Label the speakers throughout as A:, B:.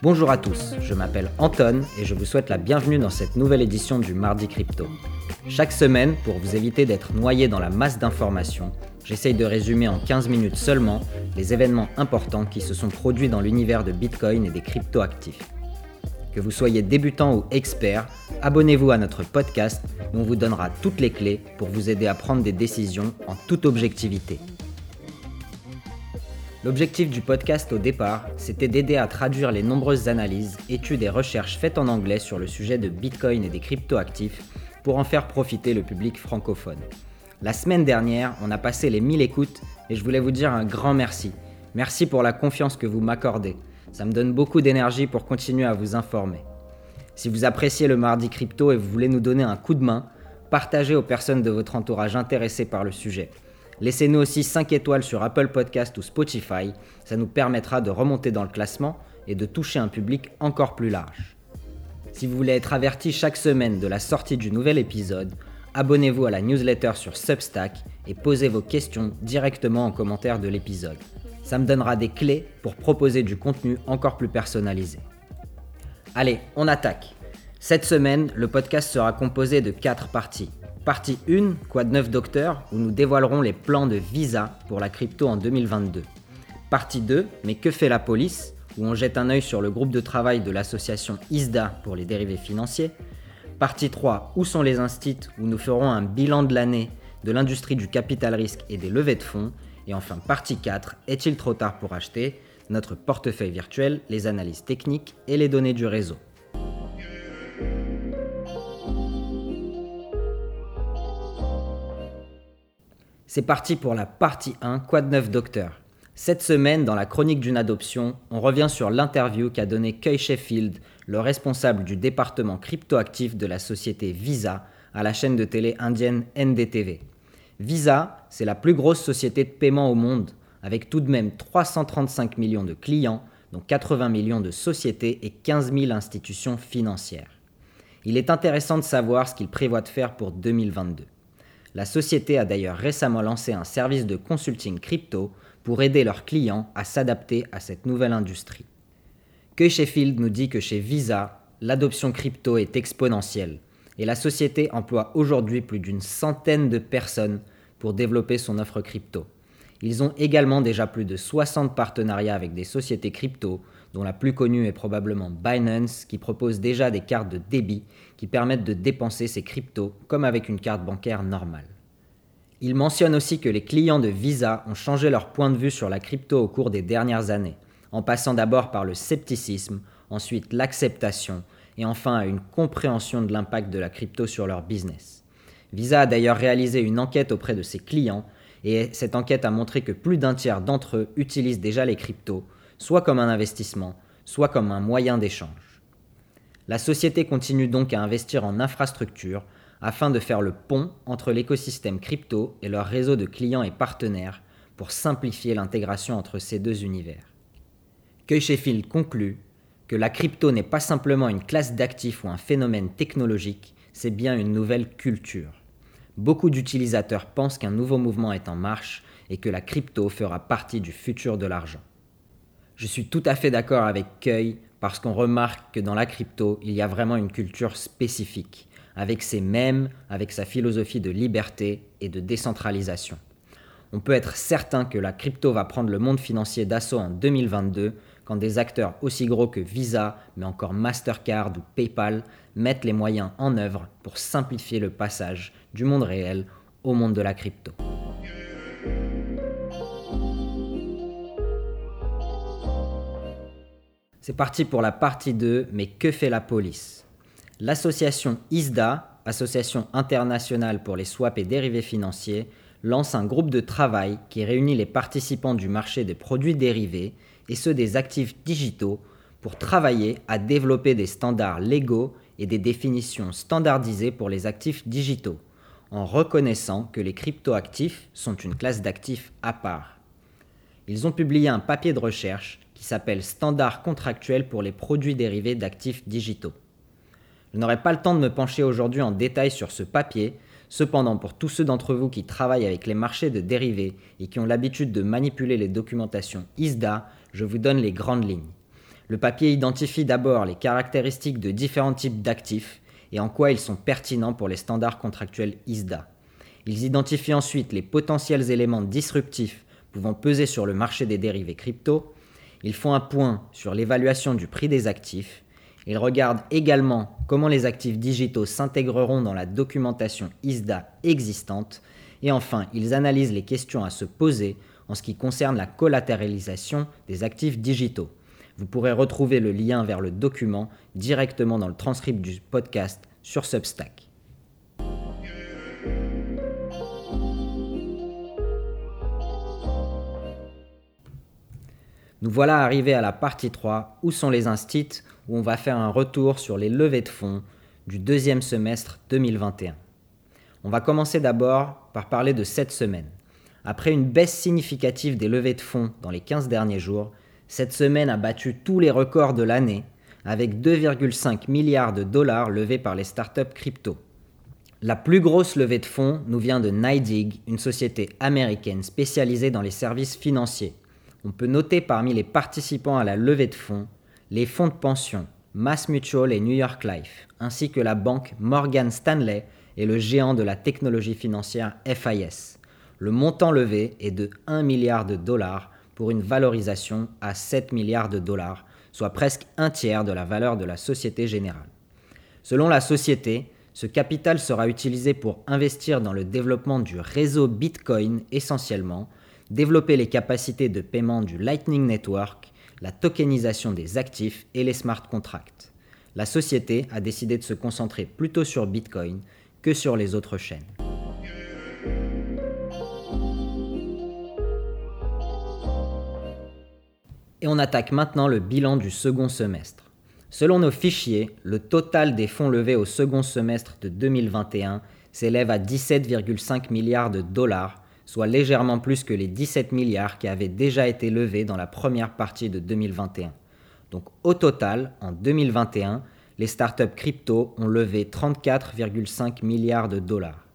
A: Bonjour à tous, je m'appelle Anton et je vous souhaite la bienvenue dans cette nouvelle édition du Mardi Crypto. Chaque semaine, pour vous éviter d'être noyé dans la masse d'informations, j'essaye de résumer en 15 minutes seulement les événements importants qui se sont produits dans l'univers de Bitcoin et des crypto-actifs. Que vous soyez débutant ou expert, abonnez-vous à notre podcast où on vous donnera toutes les clés pour vous aider à prendre des décisions en toute objectivité. L'objectif du podcast au départ, c'était d'aider à traduire les nombreuses analyses, études et recherches faites en anglais sur le sujet de Bitcoin et des cryptoactifs pour en faire profiter le public francophone. La semaine dernière, on a passé les 1000 écoutes et je voulais vous dire un grand merci. Merci pour la confiance que vous m'accordez. Ça me donne beaucoup d'énergie pour continuer à vous informer. Si vous appréciez le mardi crypto et vous voulez nous donner un coup de main, partagez aux personnes de votre entourage intéressées par le sujet. Laissez-nous aussi 5 étoiles sur Apple Podcast ou Spotify, ça nous permettra de remonter dans le classement et de toucher un public encore plus large. Si vous voulez être averti chaque semaine de la sortie du nouvel épisode, abonnez-vous à la newsletter sur Substack et posez vos questions directement en commentaire de l'épisode. Ça me donnera des clés pour proposer du contenu encore plus personnalisé. Allez, on attaque. Cette semaine, le podcast sera composé de 4 parties. Partie 1, Quad 9 Docteur, où nous dévoilerons les plans de Visa pour la crypto en 2022. Partie 2, Mais que fait la police où on jette un œil sur le groupe de travail de l'association ISDA pour les dérivés financiers. Partie 3, Où sont les instits où nous ferons un bilan de l'année de l'industrie du capital risque et des levées de fonds. Et enfin, partie 4, Est-il trop tard pour acheter? Notre portefeuille virtuel, les analyses techniques et les données du réseau. C'est parti pour la partie 1, Quad 9 Docteur? Cette semaine, dans la chronique d'une adoption, on revient sur l'interview qu'a donné Kay Sheffield, le responsable du département cryptoactif de la société Visa, à la chaîne de télé indienne NDTV. Visa, c'est la plus grosse société de paiement au monde, avec tout de même 335 millions de clients, dont 80 millions de sociétés et 15 000 institutions financières. Il est intéressant de savoir ce qu'il prévoit de faire pour 2022. La société a d'ailleurs récemment lancé un service de consulting crypto pour aider leurs clients à s'adapter à cette nouvelle industrie. Kay Sheffield nous dit que chez Visa, l'adoption crypto est exponentielle et la société emploie aujourd'hui plus d'une centaine de personnes pour développer son offre crypto. Ils ont également déjà plus de 60 partenariats avec des sociétés crypto, dont la plus connue est probablement Binance, qui propose déjà des cartes de débit qui permettent de dépenser ses cryptos comme avec une carte bancaire normale. Il mentionne aussi que les clients de Visa ont changé leur point de vue sur la crypto au cours des dernières années, en passant d'abord par le scepticisme, ensuite l'acceptation et enfin une compréhension de l'impact de la crypto sur leur business. Visa a d'ailleurs réalisé une enquête auprès de ses clients et cette enquête a montré que plus d'un tiers d'entre eux utilisent déjà les cryptos, soit comme un investissement, soit comme un moyen d'échange. La société continue donc à investir en infrastructure afin de faire le pont entre l'écosystème crypto et leur réseau de clients et partenaires pour simplifier l'intégration entre ces deux univers. Kay Sheffield conclut que la crypto n'est pas simplement une classe d'actifs ou un phénomène technologique, c'est bien une nouvelle culture. Beaucoup d'utilisateurs pensent qu'un nouveau mouvement est en marche et que la crypto fera partie du futur de l'argent. Je suis tout à fait d'accord avec Kay parce qu'on remarque que dans la crypto, il y a vraiment une culture spécifique avec ses mèmes, avec sa philosophie de liberté et de décentralisation. On peut être certain que la crypto va prendre le monde financier d'assaut en 2022 quand des acteurs aussi gros que Visa, mais encore Mastercard ou PayPal mettent les moyens en œuvre pour simplifier le passage du monde réel au monde de la crypto. C'est parti pour la partie 2, mais que fait la police? L'association ISDA, Association internationale pour les swaps et dérivés financiers, lance un groupe de travail qui réunit les participants du marché des produits dérivés et ceux des actifs digitaux pour travailler à développer des standards légaux et des définitions standardisées pour les actifs digitaux, en reconnaissant que les cryptoactifs sont une classe d'actifs à part. Ils ont publié un papier de recherche qui s'appelle Standards contractuels pour les produits dérivés d'actifs digitaux. Je n'aurai pas le temps de me pencher aujourd'hui en détail sur ce papier, cependant pour tous ceux d'entre vous qui travaillent avec les marchés de dérivés et qui ont l'habitude de manipuler les documentations ISDA, je vous donne les grandes lignes. Le papier identifie d'abord les caractéristiques de différents types d'actifs et en quoi ils sont pertinents pour les standards contractuels ISDA. Ils identifient ensuite les potentiels éléments disruptifs pouvant peser sur le marché des dérivés crypto. Ils font un point sur l'évaluation du prix des actifs. Ils regardent également comment les actifs digitaux s'intégreront dans la documentation ISDA existante. Et enfin, ils analysent les questions à se poser en ce qui concerne la collatéralisation des actifs digitaux. Vous pourrez retrouver le lien vers le document directement dans le transcript du podcast sur Substack. Nous voilà arrivés à la partie 3, où sont les instits, où on va faire un retour sur les levées de fonds du deuxième semestre 2021. On va commencer d'abord par parler de cette semaine. Après une baisse significative des levées de fonds dans les 15 derniers jours, cette semaine a battu tous les records de l'année, avec 2,5 milliards de dollars levés par les startups crypto. La plus grosse levée de fonds nous vient de NYDIG, une société américaine spécialisée dans les services financiers. On peut noter parmi les participants à la levée de fonds les fonds de pension Mass Mutual et New York Life, ainsi que la banque Morgan Stanley et le géant de la technologie financière FIS. Le montant levé est de 1 milliard de dollars pour une valorisation à 7 milliards de dollars, soit presque un tiers de la valeur de la Société Générale. Selon la société, ce capital sera utilisé pour investir dans le développement du réseau Bitcoin essentiellement, développer les capacités de paiement du Lightning Network, la tokenisation des actifs et les smart contracts. La société a décidé de se concentrer plutôt sur Bitcoin que sur les autres chaînes. Et on attaque maintenant le bilan du second semestre. Selon nos fichiers, le total des fonds levés au second semestre de 2021 s'élève à 17,5 milliards de dollars, soit légèrement plus que les 17 milliards qui avaient déjà été levés dans la première partie de 2021. Donc au total, en 2021, les startups crypto ont levé 34,5 milliards de dollars.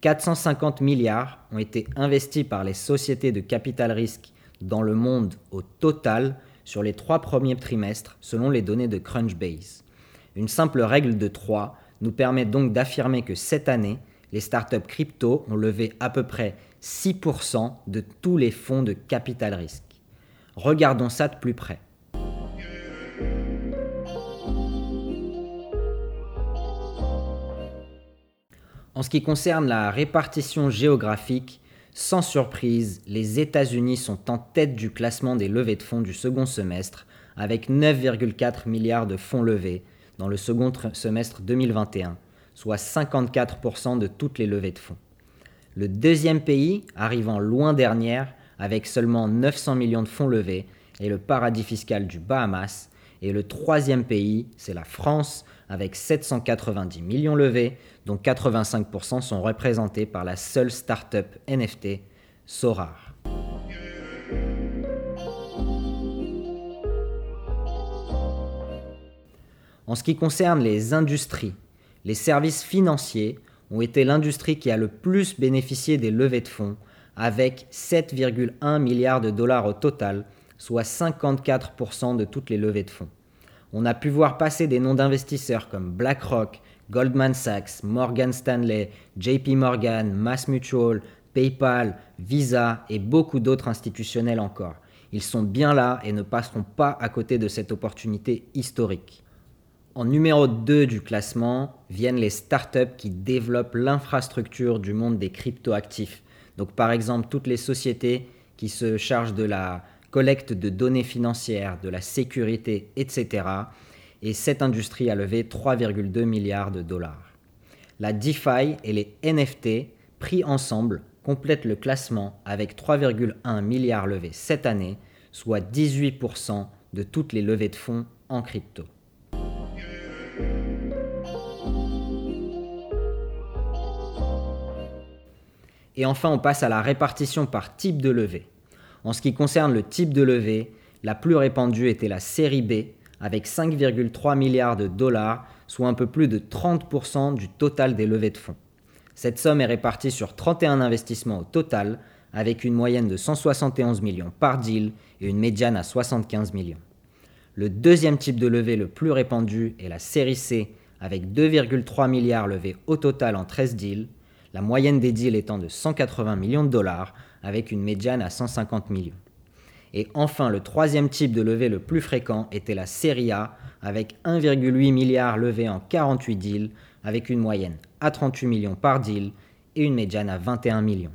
A: 450 milliards ont été investis par les sociétés de capital risque dans le monde au total sur les trois premiers trimestres selon les données de Crunchbase. Une simple règle de 3 nous permet donc d'affirmer que cette année, les startups crypto ont levé à peu près 6% de tous les fonds de capital risque. Regardons ça de plus près. En ce qui concerne la répartition géographique, sans surprise, les États-Unis sont en tête du classement des levées de fonds du second semestre, avec 9,4 milliards de fonds levés dans le second semestre 2021, soit 54% de toutes les levées de fonds. Le deuxième pays, arrivant loin dernière, avec seulement 900 millions de fonds levés, est le paradis fiscal du Bahamas. Et le troisième pays, c'est la France, avec 790 millions levés, dont 85% sont représentés par la seule start-up NFT, Sorar. En ce qui concerne les industries, les services financiers ont été l'industrie qui a le plus bénéficié des levées de fonds, avec 7,1 milliards de dollars au total, soit 54% de toutes les levées de fonds. On a pu voir passer des noms d'investisseurs comme BlackRock, Goldman Sachs, Morgan Stanley, JP Morgan, Mass Mutual, PayPal, Visa et beaucoup d'autres institutionnels encore. Ils sont bien là et ne passeront pas à côté de cette opportunité historique. En numéro 2 du classement viennent les startups qui développent l'infrastructure du monde des cryptoactifs. Donc par exemple toutes les sociétés qui se chargent de la collecte de données financières, de la sécurité, etc. Et cette industrie a levé 3,2 milliards de dollars. La DeFi et les NFT pris ensemble complètent le classement avec 3,1 milliards levés cette année, soit 18% de toutes les levées de fonds en crypto. Et enfin, on passe à la répartition par type de levée. En ce qui concerne le type de levée, la plus répandue était la série B, avec 5,3 milliards de dollars, soit un peu plus de 30% du total des levées de fonds. Cette somme est répartie sur 31 investissements au total, avec une moyenne de 171 millions par deal et une médiane à 75 millions. Le deuxième type de levée le plus répandu est la série C avec 2,3 milliards levés au total en 13 deals, la moyenne des deals étant de 180 millions de dollars avec une médiane à 150 millions. Et enfin, le troisième type de levée le plus fréquent était la série A avec 1,8 milliard levés en 48 deals avec une moyenne à 38 millions par deal et une médiane à 21 millions.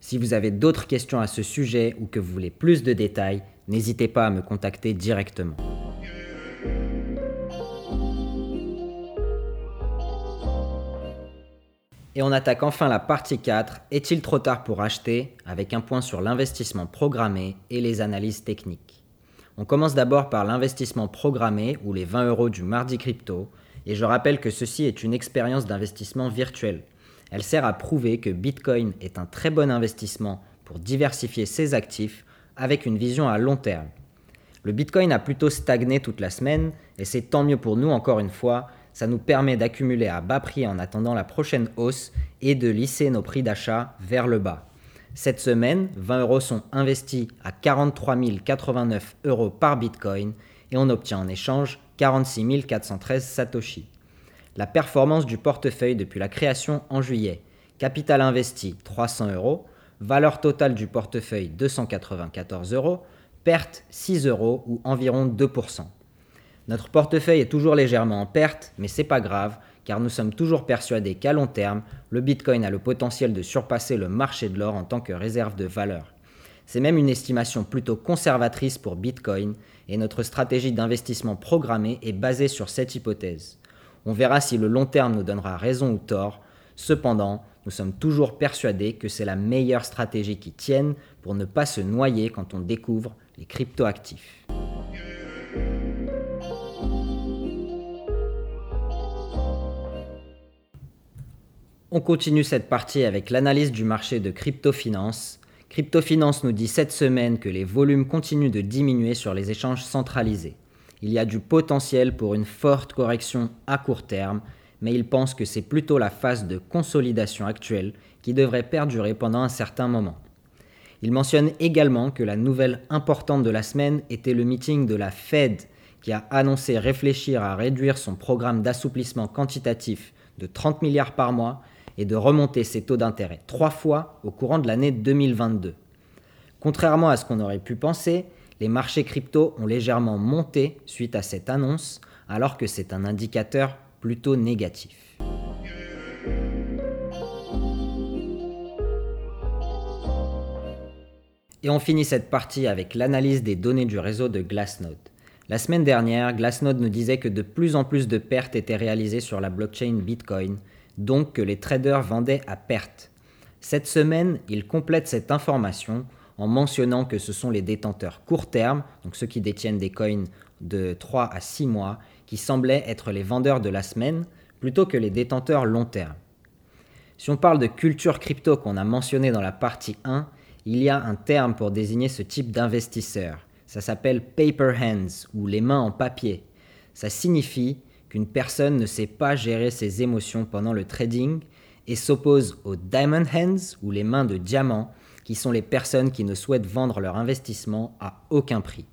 A: Si vous avez d'autres questions à ce sujet ou que vous voulez plus de détails, n'hésitez pas à me contacter directement. Et on attaque enfin la partie 4, est-il trop tard pour acheter? Avec un point sur l'investissement programmé et les analyses techniques. On commence d'abord par l'investissement programmé ou les 20 euros du mardi crypto, et je rappelle que ceci est une expérience d'investissement virtuel. Elle sert à prouver que Bitcoin est un très bon investissement pour diversifier ses actifs avec une vision à long terme. Le Bitcoin a plutôt stagné toute la semaine, et c'est tant mieux pour nous encore une fois, ça nous permet d'accumuler à bas prix en attendant la prochaine hausse et de lisser nos prix d'achat vers le bas. Cette semaine, 20 euros sont investis à 43 089 euros par Bitcoin et on obtient en échange 46 413 Satoshi. La performance du portefeuille depuis la création en juillet. Capital investi 300 euros, valeur totale du portefeuille 294 euros, perte 6 euros ou environ 2%. Notre portefeuille est toujours légèrement en perte, mais c'est pas grave, car nous sommes toujours persuadés qu'à long terme, le Bitcoin a le potentiel de surpasser le marché de l'or en tant que réserve de valeur. C'est même une estimation plutôt conservatrice pour Bitcoin, et notre stratégie d'investissement programmée est basée sur cette hypothèse. On verra si le long terme nous donnera raison ou tort, cependant, nous sommes toujours persuadés que c'est la meilleure stratégie qui tienne pour ne pas se noyer quand on découvre les cryptoactifs. On continue cette partie avec l'analyse du marché de crypto-finance. Crypto-finance nous dit cette semaine que les volumes continuent de diminuer sur les échanges centralisés. Il y a du potentiel pour une forte correction à court terme, mais il pense que c'est plutôt la phase de consolidation actuelle qui devrait perdurer pendant un certain moment. Il mentionne également que la nouvelle importante de la semaine était le meeting de la Fed qui a annoncé réfléchir à réduire son programme d'assouplissement quantitatif de 30 milliards par mois et de remonter ses taux d'intérêt trois fois au courant de l'année 2022. Contrairement à ce qu'on aurait pu penser, les marchés crypto ont légèrement monté suite à cette annonce, alors que c'est un indicateur plutôt négatif. Et on finit cette partie avec l'analyse des données du réseau de Glassnode. La semaine dernière, Glassnode nous disait que de plus en plus de pertes étaient réalisées sur la blockchain Bitcoin, donc que les traders vendaient à perte. Cette semaine, il complète cette information en mentionnant que ce sont les détenteurs court terme, donc ceux qui détiennent des coins de 3 à 6 mois, qui semblaient être les vendeurs de la semaine, plutôt que les détenteurs long terme. Si on parle de culture crypto qu'on a mentionné dans la partie 1, il y a un terme pour désigner ce type d'investisseur. Ça s'appelle paper hands ou les mains en papier. Ça signifie qu'une personne ne sait pas gérer ses émotions pendant le trading et s'oppose aux diamond hands ou les mains de diamant qui sont les personnes qui ne souhaitent vendre leur investissement à aucun prix.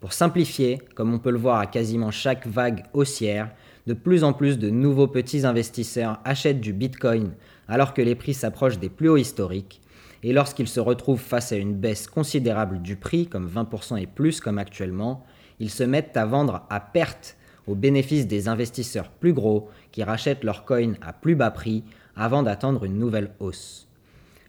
A: Pour simplifier, comme on peut le voir à quasiment chaque vague haussière, de plus en plus de nouveaux petits investisseurs achètent du Bitcoin alors que les prix s'approchent des plus hauts historiques, et lorsqu'ils se retrouvent face à une baisse considérable du prix, comme 20% et plus comme actuellement, ils se mettent à vendre à perte au bénéfice des investisseurs plus gros qui rachètent leurs coins à plus bas prix avant d'attendre une nouvelle hausse.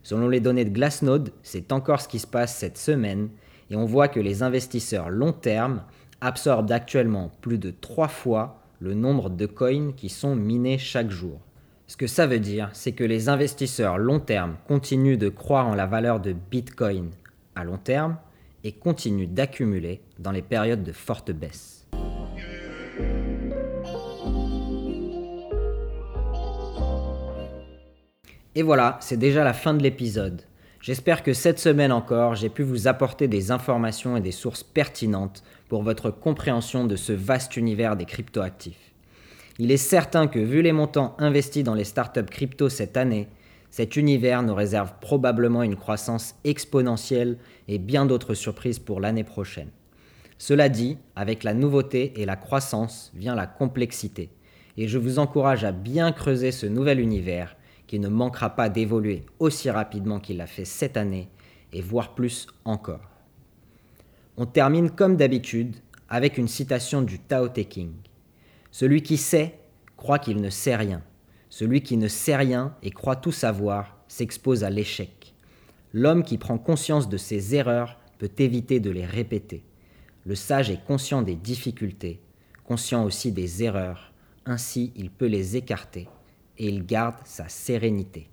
A: Selon les données de Glassnode, c'est encore ce qui se passe cette semaine et on voit que les investisseurs long terme absorbent actuellement plus de 3 fois le nombre de coins qui sont minés chaque jour. Ce que ça veut dire, c'est que les investisseurs long terme continuent de croire en la valeur de Bitcoin à long terme et continuent d'accumuler dans les périodes de forte baisse. Et voilà, c'est déjà la fin de l'épisode. J'espère que cette semaine encore, j'ai pu vous apporter des informations et des sources pertinentes pour votre compréhension de ce vaste univers des cryptoactifs. Il est certain que vu les montants investis dans les startups crypto cette année, cet univers nous réserve probablement une croissance exponentielle et bien d'autres surprises pour l'année prochaine. Cela dit, avec la nouveauté et la croissance vient la complexité. Et je vous encourage à bien creuser ce nouvel univers qui ne manquera pas d'évoluer aussi rapidement qu'il l'a fait cette année, et voire plus encore. On termine comme d'habitude avec une citation du Tao Te King. Celui qui sait croit qu'il ne sait rien. Celui qui ne sait rien et croit tout savoir s'expose à l'échec. L'homme qui prend conscience de ses erreurs peut éviter de les répéter. Le sage est conscient des difficultés, conscient aussi des erreurs, ainsi il peut les écarter et il garde sa sérénité.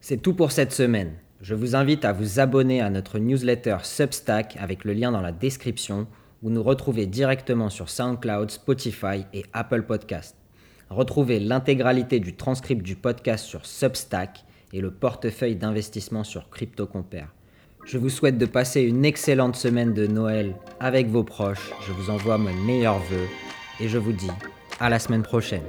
A: C'est tout pour cette semaine. Je vous invite à vous abonner à notre newsletter Substack avec le lien dans la description ou nous retrouver directement sur SoundCloud, Spotify et Apple Podcast. Retrouvez l'intégralité du transcript du podcast sur Substack et le portefeuille d'investissement sur CryptoCompare. Je vous souhaite de passer une excellente semaine de Noël avec vos proches. Je vous envoie mes meilleurs voeux et je vous dis à la semaine prochaine.